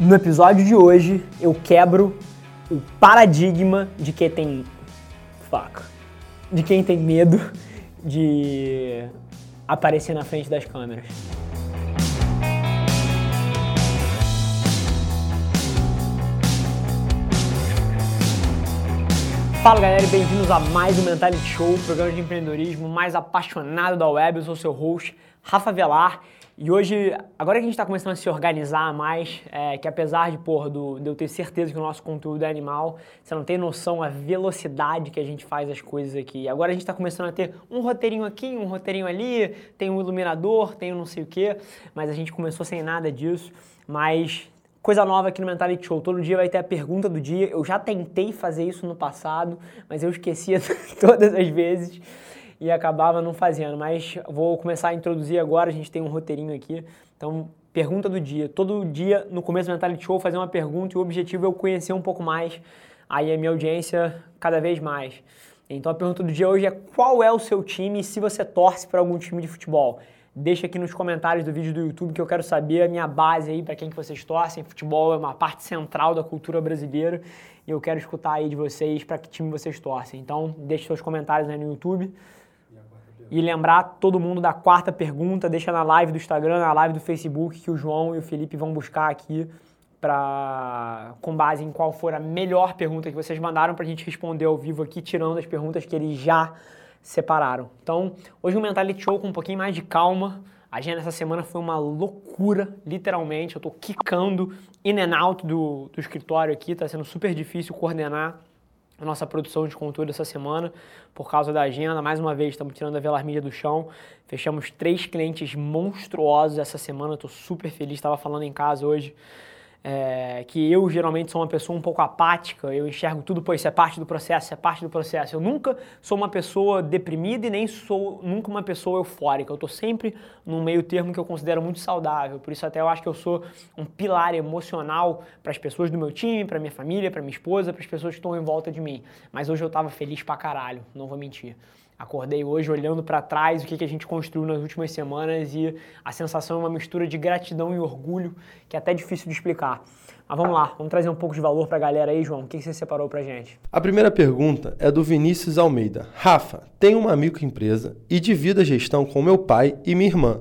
No episódio de hoje, eu quebro o paradigma de quem tem. Fuck. De quem tem medo de aparecer na frente das câmeras. Fala galera bem-vindos a mais um Mentality Show, programa de empreendedorismo mais apaixonado da web. Eu sou seu host, Rafa Velar. E hoje, agora que a gente está começando a se organizar mais, é, que apesar de, porra, do, de eu ter certeza que o nosso conteúdo é animal, você não tem noção a velocidade que a gente faz as coisas aqui. Agora a gente está começando a ter um roteirinho aqui, um roteirinho ali, tem um iluminador, tem um não sei o quê, mas a gente começou sem nada disso. Mas coisa nova aqui no Mentality Show. Todo dia vai ter a pergunta do dia. Eu já tentei fazer isso no passado, mas eu esquecia todas as vezes e acabava não fazendo. Mas vou começar a introduzir agora, a gente tem um roteirinho aqui. Então, pergunta do dia. Todo dia, no começo do Mentality Show, fazer uma pergunta e o objetivo é eu conhecer um pouco mais aí a minha audiência cada vez mais. Então a pergunta do dia hoje é qual é o seu time se você torce para algum time de futebol. Deixa aqui nos comentários do vídeo do YouTube que eu quero saber a minha base aí para quem que vocês torcem. Futebol é uma parte central da cultura brasileira e eu quero escutar aí de vocês para que time vocês torcem. Então deixe seus comentários aí no YouTube. E lembrar todo mundo da quarta pergunta, deixa na live do Instagram, na live do Facebook, que o João e o Felipe vão buscar aqui para com base em qual for a melhor pergunta que vocês mandaram para a gente responder ao vivo aqui, tirando as perguntas que eles já separaram. Então, hoje um Mentality Show com um pouquinho mais de calma. A agenda essa semana foi uma loucura, literalmente. Eu estou quicando in and out do, do escritório aqui, está sendo super difícil coordenar a nossa produção de conteúdo essa semana por causa da agenda. Mais uma vez, estamos tirando a Velar Mídia do chão. Fechamos três clientes monstruosos essa semana. Estou super feliz. Estava falando em casa hoje é, que eu geralmente sou uma pessoa um pouco apática, eu enxergo tudo, pô, isso é parte do processo, isso é parte do processo. Eu nunca sou uma pessoa deprimida e nem sou nunca uma pessoa eufórica. Eu estou sempre num meio termo que eu considero muito saudável. Por isso até eu acho que eu sou um pilar emocional para as pessoas do meu time, para minha família, para minha esposa, para as pessoas que estão em volta de mim. Mas hoje eu estava feliz pra caralho, não vou mentir. Acordei hoje olhando para trás o que, que a gente construiu nas últimas semanas e a sensação é uma mistura de gratidão e orgulho que é até difícil de explicar. Mas vamos lá, vamos trazer um pouco de valor para a galera aí, João. O que, que você separou para gente? A primeira pergunta é do Vinícius Almeida. Rafa, tenho uma microempresa e divido a gestão com meu pai e minha irmã.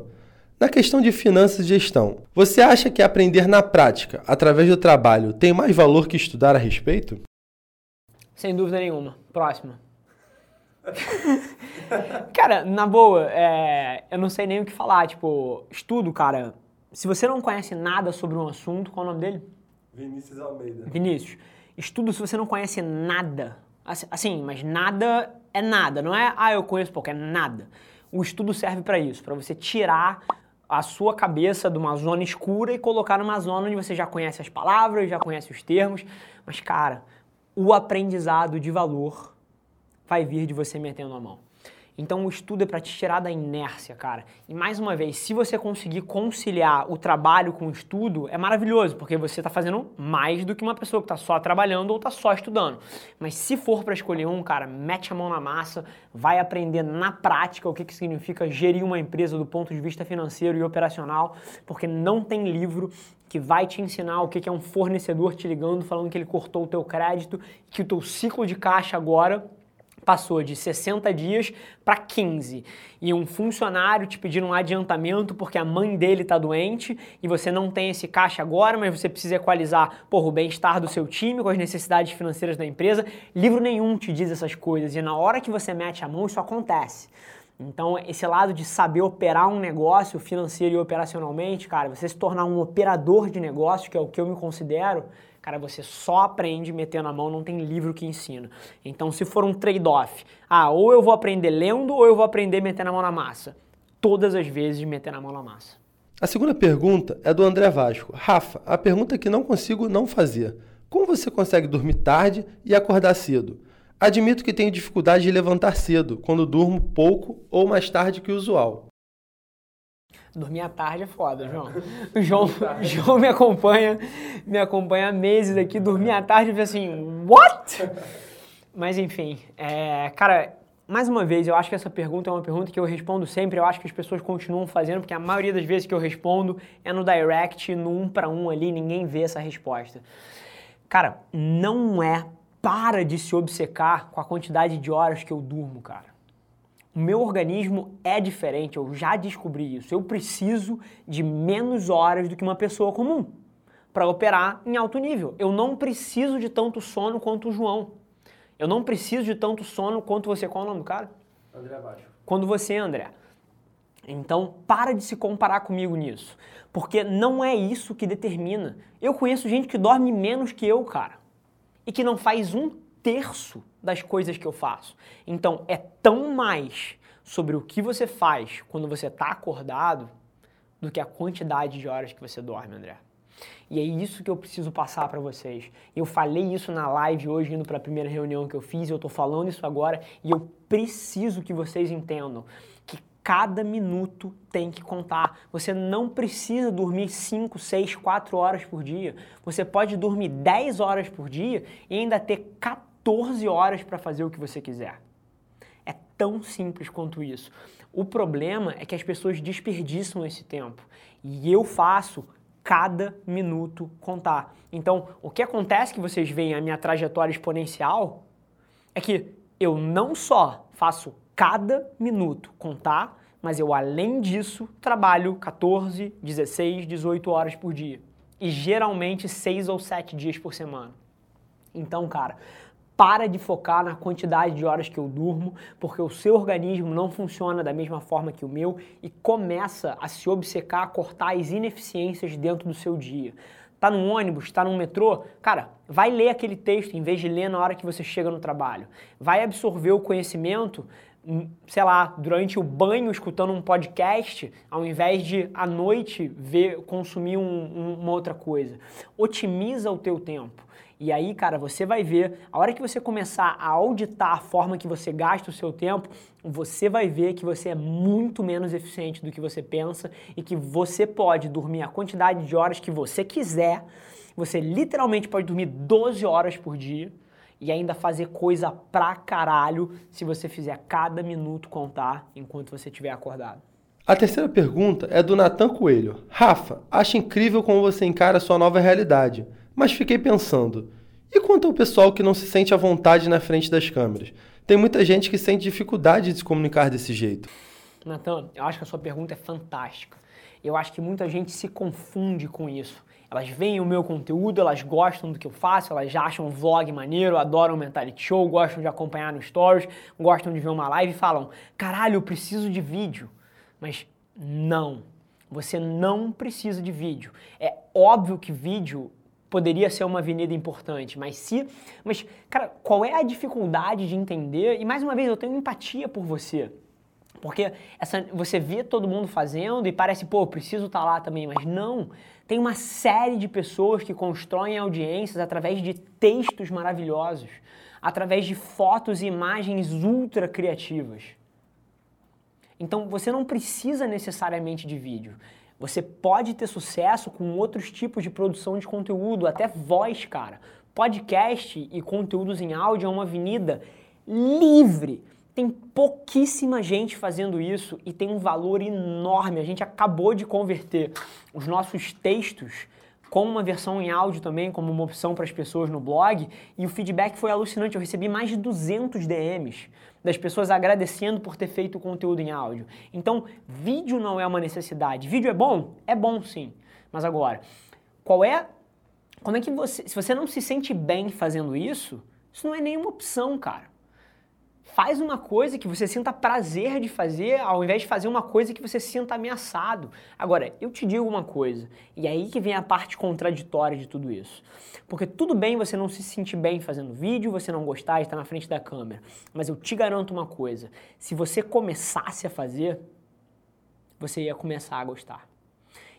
Na questão de finanças e gestão, você acha que aprender na prática, através do trabalho, tem mais valor que estudar a respeito? Sem dúvida nenhuma. Próxima. cara, na boa, é, eu não sei nem o que falar. Tipo, estudo, cara. Se você não conhece nada sobre um assunto, qual é o nome dele? Vinícius Almeida. Vinícius. Estudo se você não conhece nada. Assim, mas nada é nada. Não é, ah, eu conheço pouco, é nada. O estudo serve para isso, para você tirar a sua cabeça de uma zona escura e colocar numa zona onde você já conhece as palavras, já conhece os termos. Mas, cara, o aprendizado de valor vai vir de você metendo a mão. Então o estudo é para te tirar da inércia, cara. E mais uma vez, se você conseguir conciliar o trabalho com o estudo, é maravilhoso, porque você está fazendo mais do que uma pessoa que está só trabalhando ou está só estudando. Mas se for para escolher um, cara, mete a mão na massa, vai aprender na prática o que, que significa gerir uma empresa do ponto de vista financeiro e operacional, porque não tem livro que vai te ensinar o que é um fornecedor te ligando falando que ele cortou o teu crédito, que o teu ciclo de caixa agora passou de 60 dias para 15. E um funcionário te pedindo um adiantamento porque a mãe dele está doente e você não tem esse caixa agora, mas você precisa equalizar porra, o bem-estar do seu time com as necessidades financeiras da empresa. Livro nenhum te diz essas coisas e na hora que você mete a mão isso acontece. Então, esse lado de saber operar um negócio financeiro e operacionalmente, cara, você se tornar um operador de negócio, que é o que eu me considero, Cara, você só aprende metendo a mão, não tem livro que ensina. Então, se for um trade-off, ah, ou eu vou aprender lendo ou eu vou aprender metendo a mão na massa. Todas as vezes metendo a mão na massa. A segunda pergunta é do André Vasco. Rafa, a pergunta que não consigo não fazer. Como você consegue dormir tarde e acordar cedo? Admito que tenho dificuldade de levantar cedo, quando durmo pouco ou mais tarde que o usual. Dormir à tarde é foda, João. O João, João me acompanha, me acompanha há meses aqui. Dormir à tarde e assim, what? Mas enfim, é, cara, mais uma vez, eu acho que essa pergunta é uma pergunta que eu respondo sempre. Eu acho que as pessoas continuam fazendo, porque a maioria das vezes que eu respondo é no direct, no um para um ali, ninguém vê essa resposta. Cara, não é para de se obcecar com a quantidade de horas que eu durmo, cara. O meu organismo é diferente, eu já descobri isso. Eu preciso de menos horas do que uma pessoa comum para operar em alto nível. Eu não preciso de tanto sono quanto o João. Eu não preciso de tanto sono quanto você. Qual é o nome do cara? André Abaixo. Quando você, André. Então, para de se comparar comigo nisso. Porque não é isso que determina. Eu conheço gente que dorme menos que eu, cara e que não faz um terço das coisas que eu faço. Então é tão mais sobre o que você faz quando você está acordado do que a quantidade de horas que você dorme, André. E é isso que eu preciso passar para vocês. Eu falei isso na live hoje, indo para a primeira reunião que eu fiz, eu estou falando isso agora e eu preciso que vocês entendam cada minuto tem que contar. Você não precisa dormir 5, 6, 4 horas por dia. Você pode dormir 10 horas por dia e ainda ter 14 horas para fazer o que você quiser. É tão simples quanto isso. O problema é que as pessoas desperdiçam esse tempo. E eu faço cada minuto contar. Então, o que acontece que vocês veem a minha trajetória exponencial é que eu não só faço cada minuto contar, mas eu, além disso, trabalho 14, 16, 18 horas por dia. E geralmente 6 ou 7 dias por semana. Então, cara, para de focar na quantidade de horas que eu durmo, porque o seu organismo não funciona da mesma forma que o meu e começa a se obcecar, a cortar as ineficiências dentro do seu dia. Tá no ônibus, tá no metrô, cara, vai ler aquele texto em vez de ler na hora que você chega no trabalho. Vai absorver o conhecimento sei lá, durante o banho escutando um podcast, ao invés de à noite ver, consumir um, um, uma outra coisa. Otimiza o teu tempo. E aí, cara, você vai ver, a hora que você começar a auditar a forma que você gasta o seu tempo, você vai ver que você é muito menos eficiente do que você pensa e que você pode dormir a quantidade de horas que você quiser. Você literalmente pode dormir 12 horas por dia e ainda fazer coisa pra caralho se você fizer cada minuto contar enquanto você estiver acordado. A terceira pergunta é do Natan Coelho. Rafa, acho incrível como você encara a sua nova realidade, mas fiquei pensando, e quanto ao pessoal que não se sente à vontade na frente das câmeras? Tem muita gente que sente dificuldade de se comunicar desse jeito. Natan, eu acho que a sua pergunta é fantástica. Eu acho que muita gente se confunde com isso. Elas veem o meu conteúdo, elas gostam do que eu faço, elas acham o vlog maneiro, adoram o Mentality Show, gostam de acompanhar no Stories, gostam de ver uma live e falam: caralho, eu preciso de vídeo. Mas não, você não precisa de vídeo. É óbvio que vídeo poderia ser uma avenida importante, mas se. Mas, cara, qual é a dificuldade de entender? E mais uma vez, eu tenho empatia por você. Porque essa, você vê todo mundo fazendo e parece, pô, preciso estar tá lá também, mas não. Tem uma série de pessoas que constroem audiências através de textos maravilhosos, através de fotos e imagens ultra criativas. Então você não precisa necessariamente de vídeo. Você pode ter sucesso com outros tipos de produção de conteúdo, até voz, cara. Podcast e conteúdos em áudio é uma avenida livre tem pouquíssima gente fazendo isso e tem um valor enorme. A gente acabou de converter os nossos textos com uma versão em áudio também, como uma opção para as pessoas no blog, e o feedback foi alucinante. Eu recebi mais de 200 DMs das pessoas agradecendo por ter feito o conteúdo em áudio. Então, vídeo não é uma necessidade. Vídeo é bom? É bom sim. Mas agora, qual é. Como é que você. Se você não se sente bem fazendo isso, isso não é nenhuma opção, cara. Faz uma coisa que você sinta prazer de fazer, ao invés de fazer uma coisa que você sinta ameaçado. Agora, eu te digo uma coisa, e aí que vem a parte contraditória de tudo isso. Porque tudo bem você não se sentir bem fazendo vídeo, você não gostar de estar na frente da câmera, mas eu te garanto uma coisa: se você começasse a fazer, você ia começar a gostar.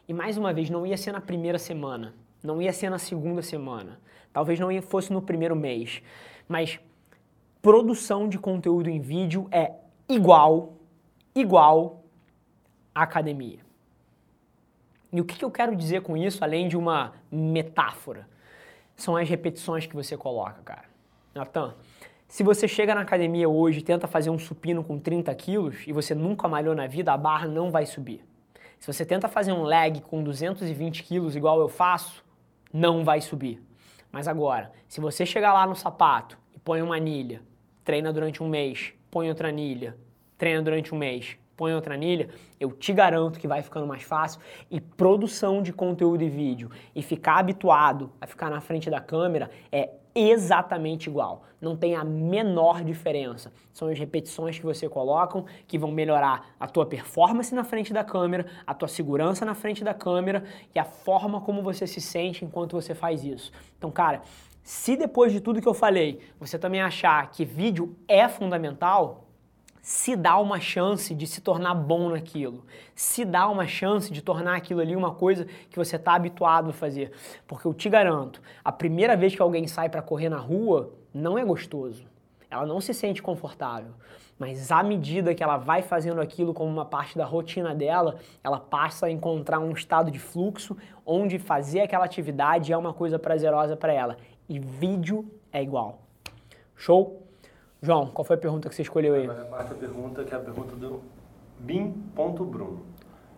E mais uma vez, não ia ser na primeira semana, não ia ser na segunda semana, talvez não fosse no primeiro mês, mas produção de conteúdo em vídeo é igual, igual à academia. E o que eu quero dizer com isso, além de uma metáfora? São as repetições que você coloca, cara. Natan, se você chega na academia hoje e tenta fazer um supino com 30 quilos e você nunca malhou na vida, a barra não vai subir. Se você tenta fazer um leg com 220 quilos igual eu faço, não vai subir. Mas agora, se você chegar lá no sapato e põe uma anilha, treina durante um mês, põe outra anilha, treina durante um mês, põe outra anilha, eu te garanto que vai ficando mais fácil. E produção de conteúdo e vídeo e ficar habituado a ficar na frente da câmera é exatamente igual. Não tem a menor diferença. São as repetições que você coloca que vão melhorar a tua performance na frente da câmera, a tua segurança na frente da câmera e a forma como você se sente enquanto você faz isso. Então, cara, se depois de tudo que eu falei, você também achar que vídeo é fundamental, se dá uma chance de se tornar bom naquilo, se dá uma chance de tornar aquilo ali uma coisa que você está habituado a fazer. Porque eu te garanto, a primeira vez que alguém sai para correr na rua, não é gostoso. Ela não se sente confortável. Mas à medida que ela vai fazendo aquilo como uma parte da rotina dela, ela passa a encontrar um estado de fluxo onde fazer aquela atividade é uma coisa prazerosa para ela. E vídeo é igual. Show? João, qual foi a pergunta que você escolheu aí? A quarta pergunta, que é a pergunta do Bim.Bruno.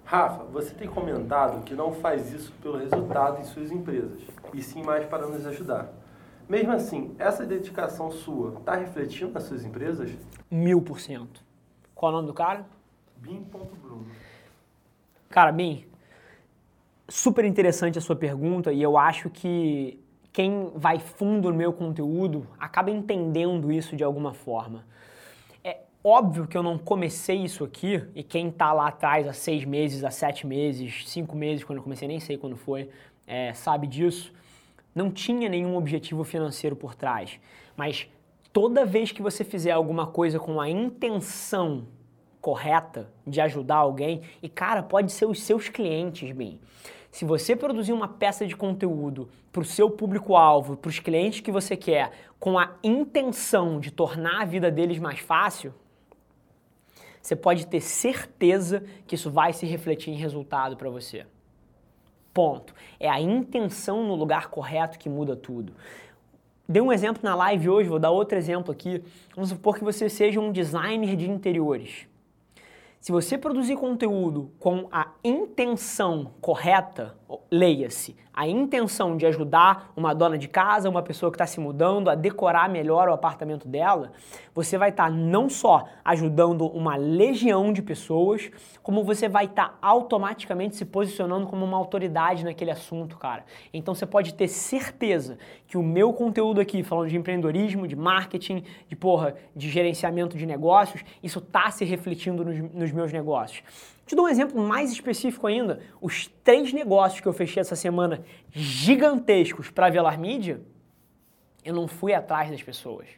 Rafa, você tem comentado que não faz isso pelo resultado em suas empresas, e sim mais para nos ajudar. Mesmo assim, essa dedicação sua está refletindo nas suas empresas? Mil por cento. Qual é o nome do cara? Bim.Bruno. Cara, Bim, super interessante a sua pergunta e eu acho que quem vai fundo no meu conteúdo acaba entendendo isso de alguma forma. É óbvio que eu não comecei isso aqui, e quem está lá atrás há seis meses, há sete meses, cinco meses, quando eu comecei, nem sei quando foi, é, sabe disso, não tinha nenhum objetivo financeiro por trás. Mas toda vez que você fizer alguma coisa com a intenção correta de ajudar alguém, e cara, pode ser os seus clientes, bem. Se você produzir uma peça de conteúdo para o seu público-alvo, para os clientes que você quer, com a intenção de tornar a vida deles mais fácil, você pode ter certeza que isso vai se refletir em resultado para você. Ponto. É a intenção no lugar correto que muda tudo. Dei um exemplo na live hoje, vou dar outro exemplo aqui. Vamos supor que você seja um designer de interiores. Se você produzir conteúdo com a intenção correta, leia-se, a intenção de ajudar uma dona de casa, uma pessoa que está se mudando a decorar melhor o apartamento dela, você vai estar tá não só ajudando uma legião de pessoas, como você vai estar tá automaticamente se posicionando como uma autoridade naquele assunto, cara. Então você pode ter certeza que o meu conteúdo aqui, falando de empreendedorismo, de marketing, de porra, de gerenciamento de negócios, isso está se refletindo nos, nos meus negócios. Te dou um exemplo mais específico ainda. Os três negócios que eu fechei essa semana gigantescos para Velar Mídia, eu não fui atrás das pessoas.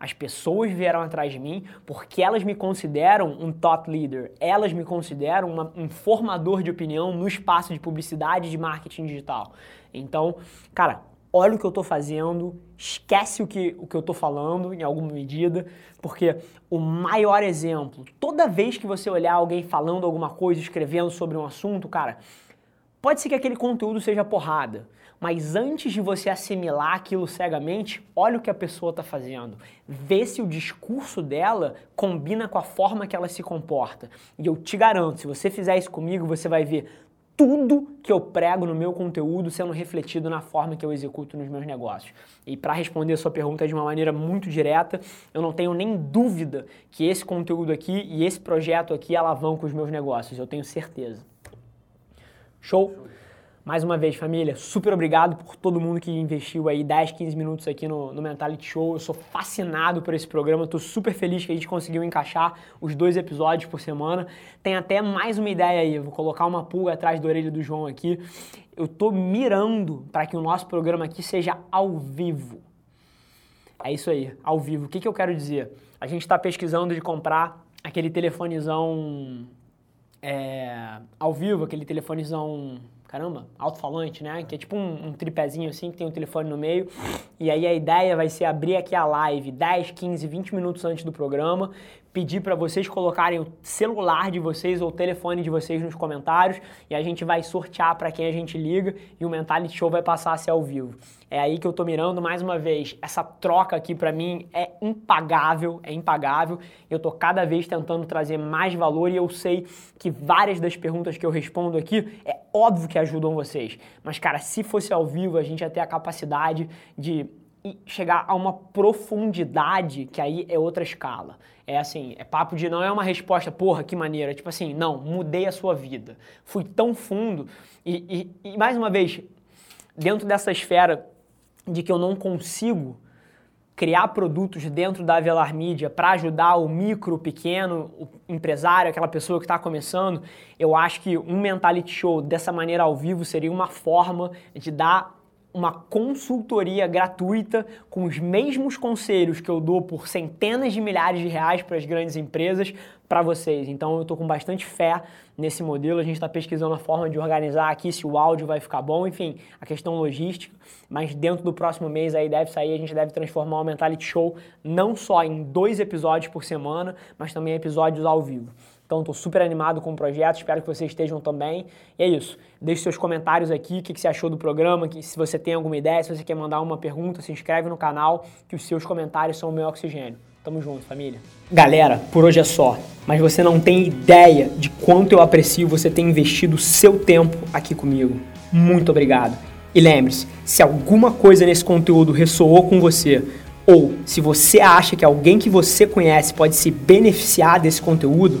As pessoas vieram atrás de mim porque elas me consideram um thought leader, elas me consideram uma, um formador de opinião no espaço de publicidade e de marketing digital. Então, cara, olha o que eu estou fazendo, esquece o que, o que eu estou falando em alguma medida, porque o maior exemplo, toda vez que você olhar alguém falando alguma coisa, escrevendo sobre um assunto, cara, pode ser que aquele conteúdo seja porrada, mas antes de você assimilar aquilo cegamente, olha o que a pessoa está fazendo. Vê se o discurso dela combina com a forma que ela se comporta. E eu te garanto, se você fizer isso comigo, você vai ver tudo que eu prego no meu conteúdo sendo refletido na forma que eu executo nos meus negócios. E para responder a sua pergunta de uma maneira muito direta, eu não tenho nem dúvida que esse conteúdo aqui e esse projeto aqui alavancam os meus negócios, eu tenho certeza. Show? Mais uma vez, família, super obrigado por todo mundo que investiu aí 10, 15 minutos aqui no, no Mentality Show. Eu sou fascinado por esse programa, estou super feliz que a gente conseguiu encaixar os dois episódios por semana. Tem até mais uma ideia aí, eu vou colocar uma pulga atrás da orelha do João aqui. Eu estou mirando para que o nosso programa aqui seja ao vivo. É isso aí, ao vivo. O que, que eu quero dizer? A gente está pesquisando de comprar aquele telefonezão é, ao vivo, aquele telefonezão caramba, alto-falante, né? Que é tipo um, um, tripézinho assim, que tem um telefone no meio. E aí a ideia vai ser abrir aqui a live 10, 15, 20 minutos antes do programa, pedir para vocês colocarem o celular de vocês ou o telefone de vocês nos comentários e a gente vai sortear para quem a gente liga e o Mentality Show vai passar a ser ao vivo. É aí que eu tô mirando mais uma vez. Essa troca aqui para mim é impagável, é impagável. Eu tô cada vez tentando trazer mais valor e eu sei que várias das perguntas que eu respondo aqui é óbvio que ajudam vocês. Mas cara, se fosse ao vivo, a gente ia ter a capacidade de chegar a uma profundidade que aí é outra escala. É assim, é papo de não é uma resposta, porra, que maneira. Tipo assim, não, mudei a sua vida. Fui tão fundo. E, e, e mais uma vez, dentro dessa esfera de que eu não consigo criar produtos dentro da Avelar Mídia para ajudar o micro, pequeno, o empresário, aquela pessoa que está começando, eu acho que um Mentality Show dessa maneira ao vivo seria uma forma de dar uma consultoria gratuita com os mesmos conselhos que eu dou por centenas de milhares de reais para as grandes empresas para vocês. Então eu estou com bastante fé nesse modelo. A gente está pesquisando a forma de organizar aqui se o áudio vai ficar bom, enfim, a questão logística. Mas dentro do próximo mês aí deve sair, a gente deve transformar o Mentality Show não só em dois episódios por semana, mas também episódios ao vivo. Então, estou super animado com o projeto, espero que vocês estejam também. E é isso. Deixe seus comentários aqui, o que, que você achou do programa, que, se você tem alguma ideia, se você quer mandar uma pergunta, se inscreve no canal, que os seus comentários são o meu oxigênio. Tamo junto, família. Galera, por hoje é só. Mas você não tem ideia de quanto eu aprecio você ter investido seu tempo aqui comigo. Muito obrigado. E lembre-se, se alguma coisa nesse conteúdo ressoou com você, ou se você acha que alguém que você conhece pode se beneficiar desse conteúdo,